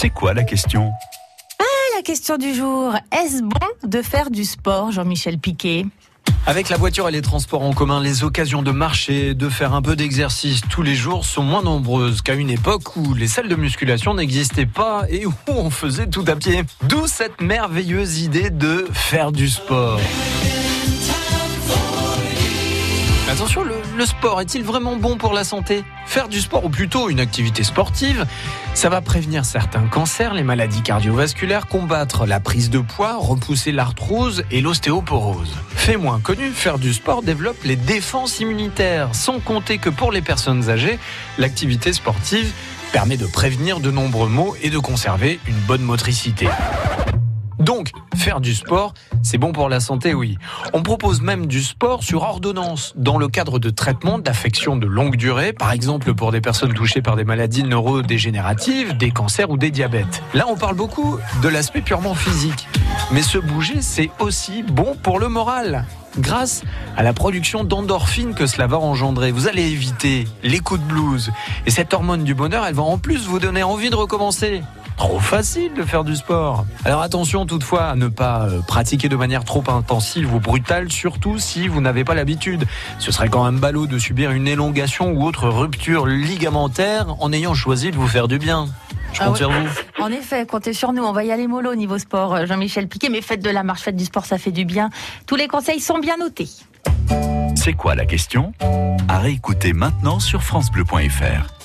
C'est quoi la question Ah, la question du jour. Est-ce bon de faire du sport, Jean-Michel Piquet? Avec la voiture et les transports en commun, les occasions de marcher, de faire un peu d'exercice tous les jours sont moins nombreuses qu'à une époque où les salles de musculation n'existaient pas et où on faisait tout à pied. D'où cette merveilleuse idée de faire du sport. Attention, le, sport est-il vraiment bon pour la santé? Faire du sport, ou plutôt une activité sportive, ça va prévenir certains cancers, les maladies cardiovasculaires, combattre la prise de poids, repousser l'arthrose et l'ostéoporose. Fait moins connu, faire du sport développe les défenses immunitaires, sans compter que pour les personnes âgées, l'activité sportive permet de prévenir de nombreux maux et de conserver une bonne motricité. Donc, faire du sport, c'est bon pour la santé, oui. On propose même du sport sur ordonnance, dans le cadre de traitements d'affections de longue durée, par exemple pour des personnes touchées par des maladies neurodégénératives, des cancers ou des diabètes. Là, on parle beaucoup de l'aspect purement physique. Mais se bouger, c'est aussi bon pour le moral grâce à la production d'endorphines que cela va engendrer. Vous allez éviter les coups de blues. Et cette hormone du bonheur, elle va en plus vous donner envie de recommencer trop facile de faire du sport. Alors attention toutefois à ne pas euh, pratiquer de manière trop intensive ou brutale, surtout si vous n'avez pas l'habitude. Ce serait quand même ballot de subir une élongation ou autre rupture ligamentaire en ayant choisi de vous faire du bien. Je compte ah sur vous. En effet, comptez sur nous. On va y aller mollo au niveau sport, euh, Jean-Michel Piquet. Mais faites de la marche, faites du sport, ça fait du bien. Tous les conseils sont bien notés. C'est quoi la question? À réécouter maintenant sur FranceBleu.fr.